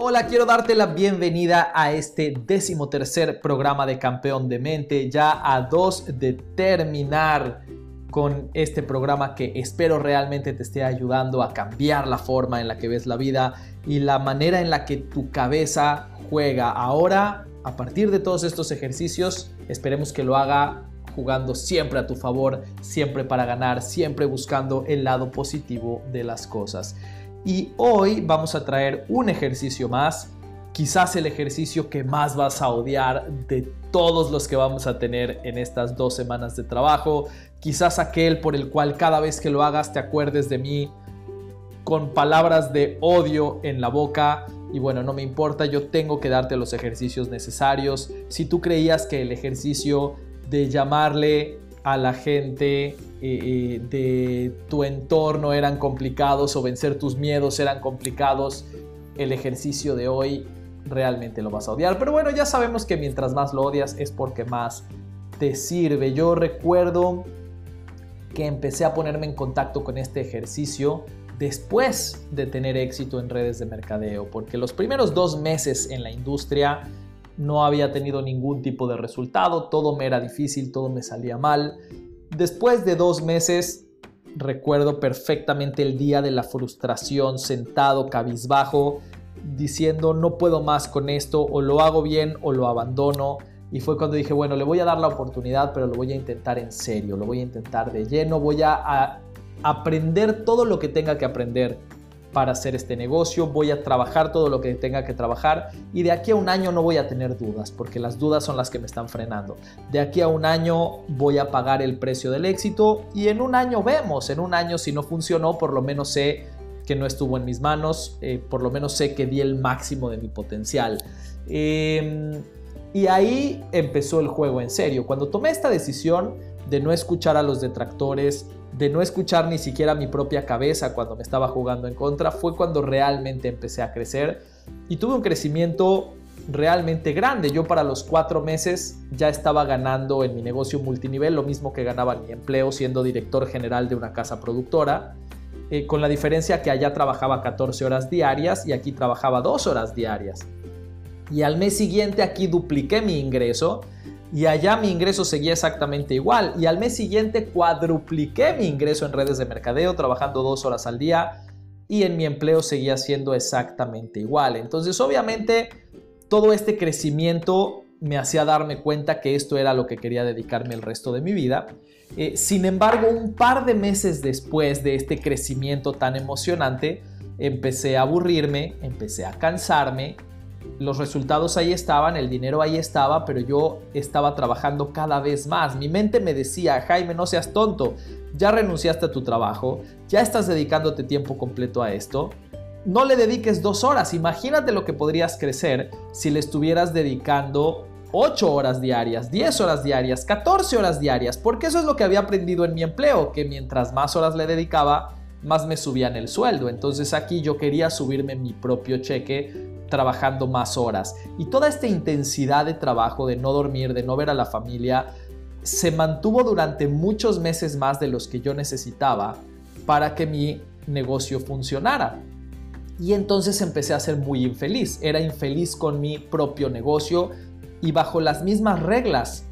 Hola, quiero darte la bienvenida a este decimotercer programa de Campeón de Mente, ya a dos de terminar con este programa que espero realmente te esté ayudando a cambiar la forma en la que ves la vida y la manera en la que tu cabeza juega. Ahora, a partir de todos estos ejercicios, esperemos que lo haga jugando siempre a tu favor, siempre para ganar, siempre buscando el lado positivo de las cosas. Y hoy vamos a traer un ejercicio más, quizás el ejercicio que más vas a odiar de todos los que vamos a tener en estas dos semanas de trabajo, quizás aquel por el cual cada vez que lo hagas te acuerdes de mí con palabras de odio en la boca. Y bueno, no me importa, yo tengo que darte los ejercicios necesarios. Si tú creías que el ejercicio de llamarle a la gente eh, eh, de tu entorno eran complicados o vencer tus miedos eran complicados, el ejercicio de hoy realmente lo vas a odiar. Pero bueno, ya sabemos que mientras más lo odias es porque más te sirve. Yo recuerdo que empecé a ponerme en contacto con este ejercicio después de tener éxito en redes de mercadeo, porque los primeros dos meses en la industria no había tenido ningún tipo de resultado, todo me era difícil, todo me salía mal. Después de dos meses, recuerdo perfectamente el día de la frustración, sentado, cabizbajo, diciendo no puedo más con esto, o lo hago bien o lo abandono. Y fue cuando dije, bueno, le voy a dar la oportunidad, pero lo voy a intentar en serio, lo voy a intentar de lleno, voy a, aprender todo lo que tenga que aprender para hacer este negocio, voy a trabajar todo lo que tenga que trabajar y de aquí a un año no voy a tener dudas, porque las dudas son las que me están frenando. De aquí a un año voy a pagar el precio del éxito y en un año vemos, en un año si no funcionó, por lo menos sé que no estuvo en mis manos, eh, por lo menos sé que di el máximo de mi potencial. Em, y ahí empezó el juego en serio. Cuando tomé esta decisión de no escuchar a los detractores, de no escuchar ni siquiera mi propia cabeza cuando me estaba jugando en contra, fue cuando realmente empecé a crecer y tuve un crecimiento realmente grande. Yo para los cuatro meses ya estaba ganando en mi negocio multinivel lo mismo que ganaba en mi empleo siendo director general de una casa productora, eh, con la diferencia que allá trabajaba 14 horas diarias y aquí trabajaba 2 horas diarias. Y al mes siguiente aquí dupliqué mi ingreso y allá mi ingreso seguía exactamente igual y al mes siguiente cuadrupliqué mi ingreso en redes de mercadeo trabajando dos horas al día y en mi empleo seguía siendo exactamente igual. Entonces obviamente todo este crecimiento me hacía darme cuenta que esto era lo que quería dedicarme el resto de mi vida. Eh, sin embargo, un par de meses después de este crecimiento tan emocionante, empecé a aburrirme, empecé a cansarme los resultados ahí estaban, el dinero ahí estaba, pero yo estaba trabajando cada vez más. Mi mente me decía, Jaime, no seas tonto, ya renunciaste a tu trabajo, ya estás dedicándote tiempo completo a esto. No le dediques dos horas, imagínate lo que podrías crecer si le estuvieras dedicando 8 horas diarias, 10 horas diarias, 14 horas diarias, porque eso es lo que había aprendido en mi empleo, que mientras más horas le dedicaba, más me subían el sueldo. Entonces aquí yo quería subirme mi propio cheque trabajando más horas. Y toda esta intensidad de trabajo, de no dormir, de no ver a la familia, se mantuvo durante muchos meses más de los que yo necesitaba para que mi negocio funcionara. Y entonces empecé a ser muy infeliz. Era infeliz con mi propio negocio y bajo las mismas reglas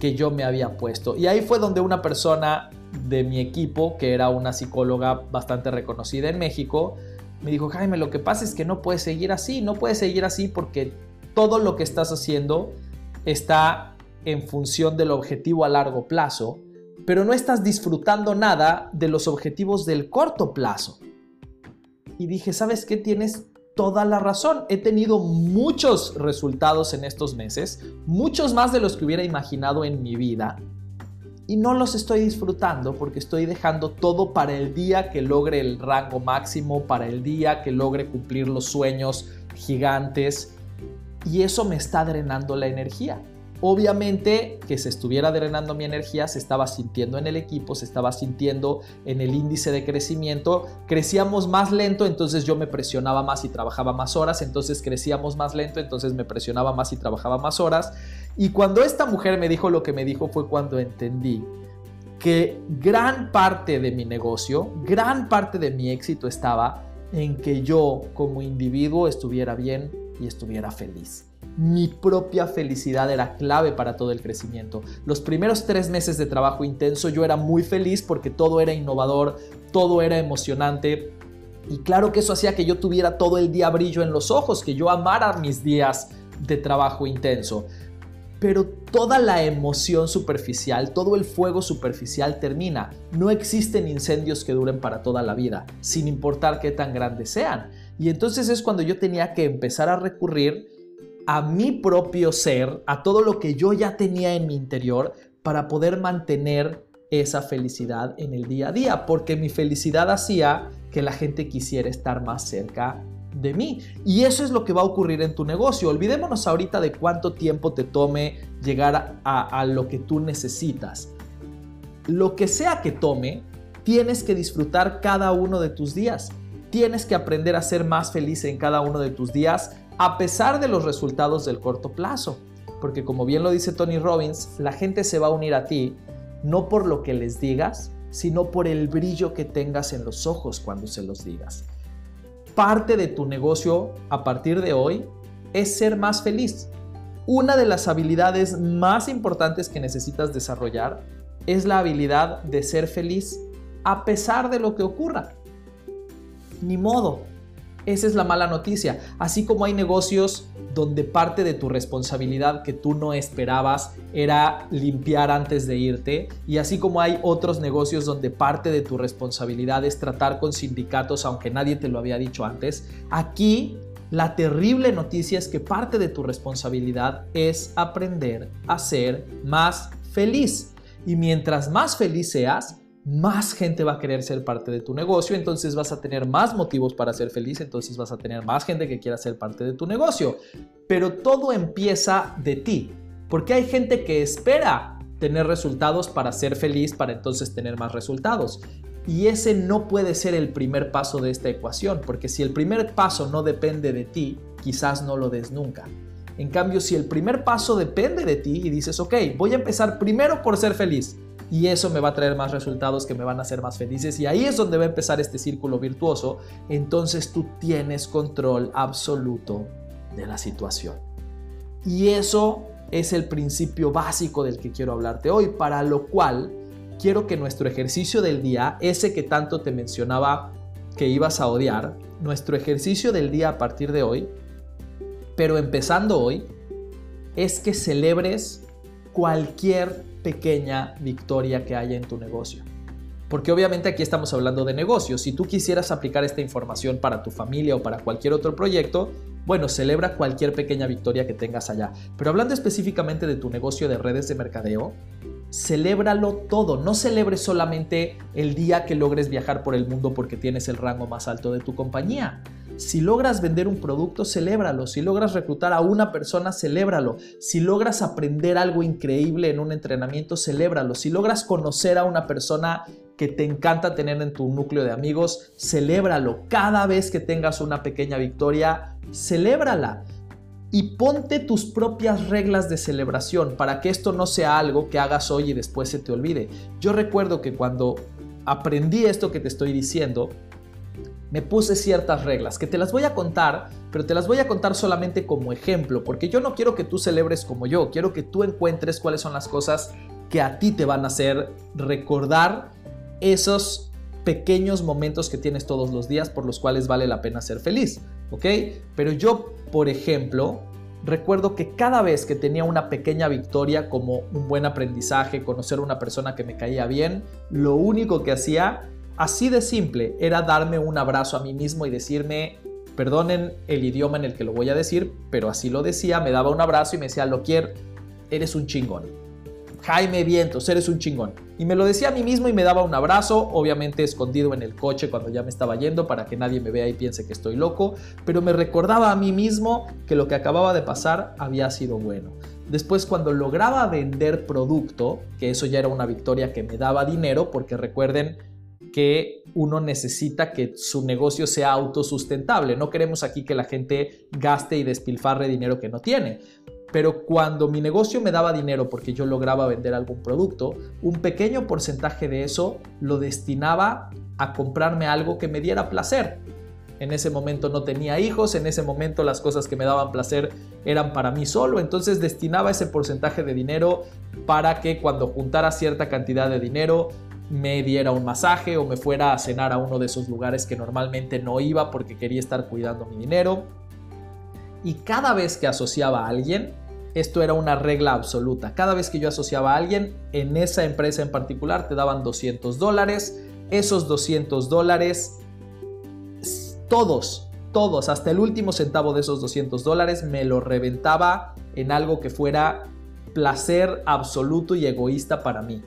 que yo me había puesto. Y ahí fue donde una persona de mi equipo, que era una psicóloga bastante reconocida en México, me dijo, Jaime, lo que pasa es que no puedes seguir así, no puedes seguir así porque todo lo que estás haciendo está en función del objetivo a largo plazo, pero no estás disfrutando nada de los objetivos del corto plazo. Y dije, ¿sabes qué? Tienes toda la razón. He tenido muchos resultados en estos meses, muchos más de los que hubiera imaginado en mi vida, y no los estoy disfrutando porque estoy dejando todo para el día que logre el rango máximo, para el día que logre cumplir los sueños gigantes y eso me está drenando la energía. Obviamente que se estuviera drenando mi energía, se estaba sintiendo en el equipo, se estaba sintiendo en el índice de crecimiento. Crecíamos más lento, entonces yo me presionaba más y trabajaba más horas, entonces crecíamos más lento, entonces me presionaba más y trabajaba más horas. Y cuando esta mujer me dijo lo que me dijo fue cuando entendí que gran parte de mi negocio, gran parte de mi éxito estaba en que yo como individuo estuviera bien y estuviera feliz. Mi propia felicidad era clave para todo el crecimiento. Los primeros tres meses de trabajo intenso yo era muy feliz porque todo era innovador, todo era emocionante. Y claro que eso hacía que yo tuviera todo el día brillo en los ojos, que yo amara mis días de trabajo intenso. Pero toda la emoción superficial, todo el fuego superficial termina. No existen incendios que duren para toda la vida, sin importar qué tan grandes sean. Y entonces es cuando yo tenía que empezar a recurrir a mi propio ser, a todo lo que yo ya tenía en mi interior para poder mantener esa felicidad en el día a día, porque mi felicidad hacía que la gente quisiera estar más cerca de mí. Y eso es lo que va a ocurrir en tu negocio. Olvidémonos ahorita de cuánto tiempo te tome llegar a, lo que tú necesitas. Lo que sea que tome, tienes que disfrutar cada uno de tus días. Tienes que aprender a ser más feliz en cada uno de tus días a pesar de los resultados del corto plazo. Porque como bien lo dice Tony Robbins, la gente se va a unir a ti no por lo que les digas, sino por el brillo que tengas en los ojos cuando se los digas parte de tu negocio a partir de hoy es ser más feliz. Una de las habilidades más importantes que necesitas desarrollar es la habilidad de ser feliz a pesar de lo que ocurra. Ni modo, esa es la mala noticia. Así como hay negocios donde parte de tu responsabilidad que tú no esperabas era limpiar antes de irte, y así como hay otros negocios donde parte de tu responsabilidad es tratar con sindicatos aunque nadie te lo había dicho antes, aquí la terrible noticia es que parte de tu responsabilidad es aprender a ser más feliz. Y mientras más feliz seas, más gente va a querer ser parte de tu negocio, entonces vas a tener más motivos para ser feliz, entonces vas a tener más gente que quiera ser parte de tu negocio. Pero todo empieza de ti, porque hay gente que espera tener resultados para ser feliz, para entonces tener más resultados. Y ese no puede ser el primer paso de esta ecuación, porque si el primer paso no depende de ti, quizás no lo des nunca. En cambio, si el primer paso depende de ti y dices, ok, voy a empezar primero por ser feliz, y eso me va a traer más resultados que me van a hacer más felices y ahí es donde va a empezar este círculo virtuoso, entonces tú tienes control absoluto de la situación. Y eso es el principio básico del que quiero hablarte hoy, para lo cual quiero que nuestro ejercicio del día, ese que tanto te mencionaba que ibas a odiar, nuestro ejercicio del día a partir de hoy, pero empezando hoy, es que celebres cualquier pequeña victoria que haya en tu negocio. Porque obviamente aquí estamos hablando de negocios. Si tú quisieras aplicar esta información para tu familia o para cualquier otro proyecto, bueno, celebra cualquier pequeña victoria que tengas allá. Pero hablando específicamente de tu negocio de redes de mercadeo, celébralo todo. No celebres solamente el día que logres viajar por el mundo porque tienes el rango más alto de tu compañía. Si logras vender un producto, celébralo. Si logras reclutar a una persona, celébralo. Si logras aprender algo increíble en un entrenamiento, celébralo. Si logras conocer a una persona que te encanta tener en tu núcleo de amigos, celébralo. Cada vez que tengas una pequeña victoria, celébrala. Y ponte tus propias reglas de celebración para que esto no sea algo que hagas hoy y después se te olvide. Yo recuerdo que cuando aprendí esto que te estoy diciendo, me puse ciertas reglas que te las voy a contar, pero te las voy a contar solamente como ejemplo, porque yo no quiero que tú celebres como yo, quiero que tú encuentres cuáles son las cosas que a ti te van a hacer recordar esos pequeños momentos que tienes todos los días por los cuales vale la pena ser feliz, ¿ok? Pero yo, por ejemplo, recuerdo que cada vez que tenía una pequeña victoria como un buen aprendizaje, conocer a una persona que me caía bien, lo único que hacía Así de simple era darme un abrazo a mí mismo y decirme, perdonen el idioma en el que lo voy a decir, pero así lo decía, me daba un abrazo y me decía, Loquier, eres un chingón. Jaime Vientos, eres un chingón. Y me lo decía a mí mismo y me daba un abrazo, obviamente escondido en el coche cuando ya me estaba yendo para que nadie me vea y piense que estoy loco, pero me recordaba a mí mismo que lo que acababa de pasar había sido bueno. Después cuando lograba vender producto, que eso ya era una victoria que me daba dinero, porque recuerden, que uno necesita que su negocio sea autosustentable. No queremos aquí que la gente gaste y despilfarre dinero que no tiene. Pero cuando mi negocio me daba dinero porque yo lograba vender algún producto, un pequeño porcentaje de eso lo destinaba a comprarme algo que me diera placer. En ese momento no tenía hijos, en ese momento las cosas que me daban placer eran para mí solo, entonces destinaba ese porcentaje de dinero para que cuando juntara cierta cantidad de dinero me diera un masaje o me fuera a cenar a uno de esos lugares que normalmente no iba porque quería estar cuidando mi dinero. Y cada vez que asociaba a alguien, esto era una regla absoluta. Cada vez que yo asociaba a alguien, en esa empresa en particular te daban 200 dólares. Esos 200 dólares, todos, todos, hasta el último centavo de esos 200 dólares, me lo reventaba en algo que fuera placer absoluto y egoísta para mí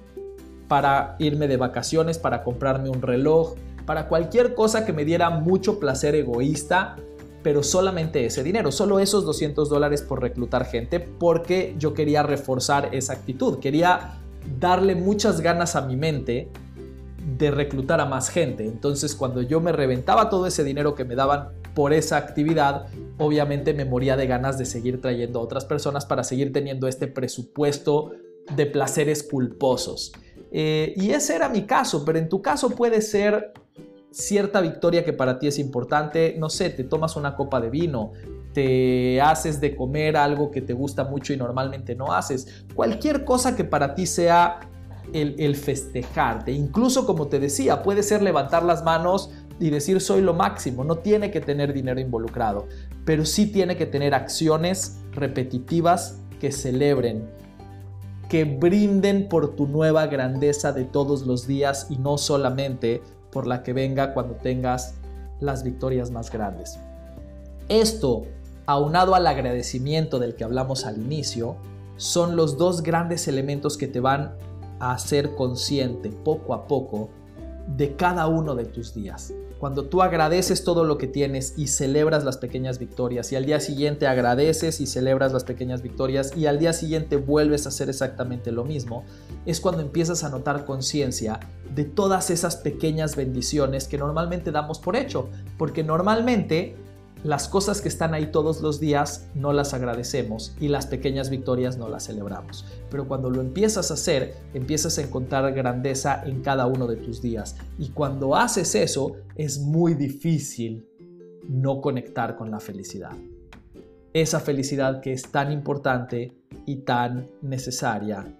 para irme de vacaciones, para comprarme un reloj, para cualquier cosa que me diera mucho placer egoísta, pero solamente ese dinero, solo esos 200 dólares por reclutar gente, porque yo quería reforzar esa actitud, quería darle muchas ganas a mi mente de reclutar a más gente. Entonces cuando yo me reventaba todo ese dinero que me daban por esa actividad, obviamente me moría de ganas de seguir trayendo a otras personas para seguir teniendo este presupuesto de placeres culposos. Eh, y ese era mi caso, pero en tu caso puede ser cierta victoria que para ti es importante, no sé, te tomas una copa de vino, te haces de comer algo que te gusta mucho y normalmente no haces, cualquier cosa que para ti sea el, el festejarte, incluso como te decía, puede ser levantar las manos y decir soy lo máximo, no tiene que tener dinero involucrado, pero sí tiene que tener acciones repetitivas que celebren que brinden por tu nueva grandeza de todos los días y no solamente por la que venga cuando tengas las victorias más grandes. Esto, aunado al agradecimiento del que hablamos al inicio, son los dos grandes elementos que te van a hacer consciente poco a poco de cada uno de tus días. Cuando tú agradeces todo lo que tienes y celebras las pequeñas victorias y al día siguiente agradeces y celebras las pequeñas victorias y al día siguiente vuelves a hacer exactamente lo mismo, es cuando empiezas a notar conciencia de todas esas pequeñas bendiciones que normalmente damos por hecho, porque normalmente las cosas que están ahí todos los días no las agradecemos y las pequeñas victorias no las celebramos. Pero cuando lo empiezas a hacer, empiezas a encontrar grandeza en cada uno de tus días. Y cuando haces eso, es muy difícil no conectar con la felicidad. Esa felicidad que es tan importante y tan necesaria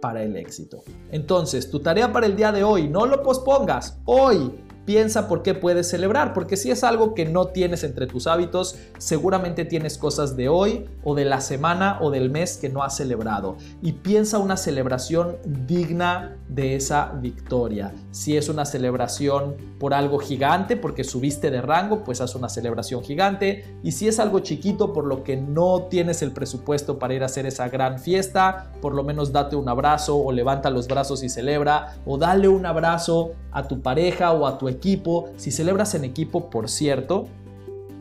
para el éxito. Entonces, tu tarea para el día de hoy, no lo pospongas. Hoy piensa por qué puedes celebrar, porque si es algo que no tienes entre tus hábitos, seguramente tienes cosas de hoy o de la semana o del mes que no has celebrado. Y piensa una celebración digna de esa victoria. Si es una celebración por algo gigante, porque subiste de rango, pues haz una celebración gigante. Y si es algo chiquito, por lo que no tienes el presupuesto para ir a hacer esa gran fiesta, por lo menos date un abrazo o levanta los brazos y celebra, o dale un abrazo a tu pareja o a tu equipo. Si celebras en equipo, por cierto,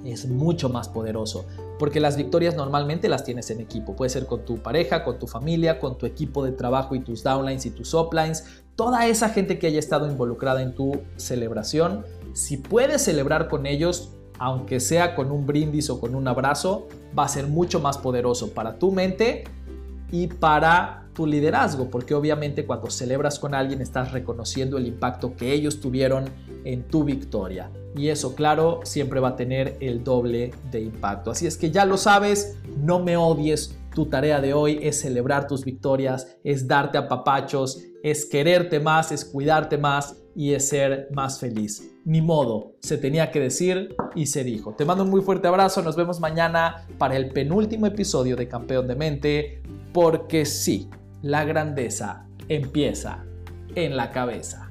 es mucho más poderoso. Porque las victorias normalmente las tienes en equipo. Puede ser con tu pareja, con tu familia, con tu equipo de trabajo y tus downlines y tus uplines. Toda esa gente que haya estado involucrada en tu celebración. Si puedes celebrar con ellos, aunque sea con un brindis o con un abrazo, va a ser mucho más poderoso para tu mente y para tu liderazgo, porque obviamente cuando celebras con alguien estás reconociendo el impacto que ellos tuvieron en tu victoria. Y eso, claro, siempre va a tener el doble de impacto. Así es que ya lo sabes, no me odies. Tu tarea de hoy es celebrar tus victorias, es darte a papachos, es quererte más, es cuidarte más y es ser más feliz. Ni modo, se tenía que decir y se dijo. Te mando un muy fuerte abrazo, nos vemos mañana para el penúltimo episodio de Campeón de Mente, porque sí, la grandeza empieza en la cabeza.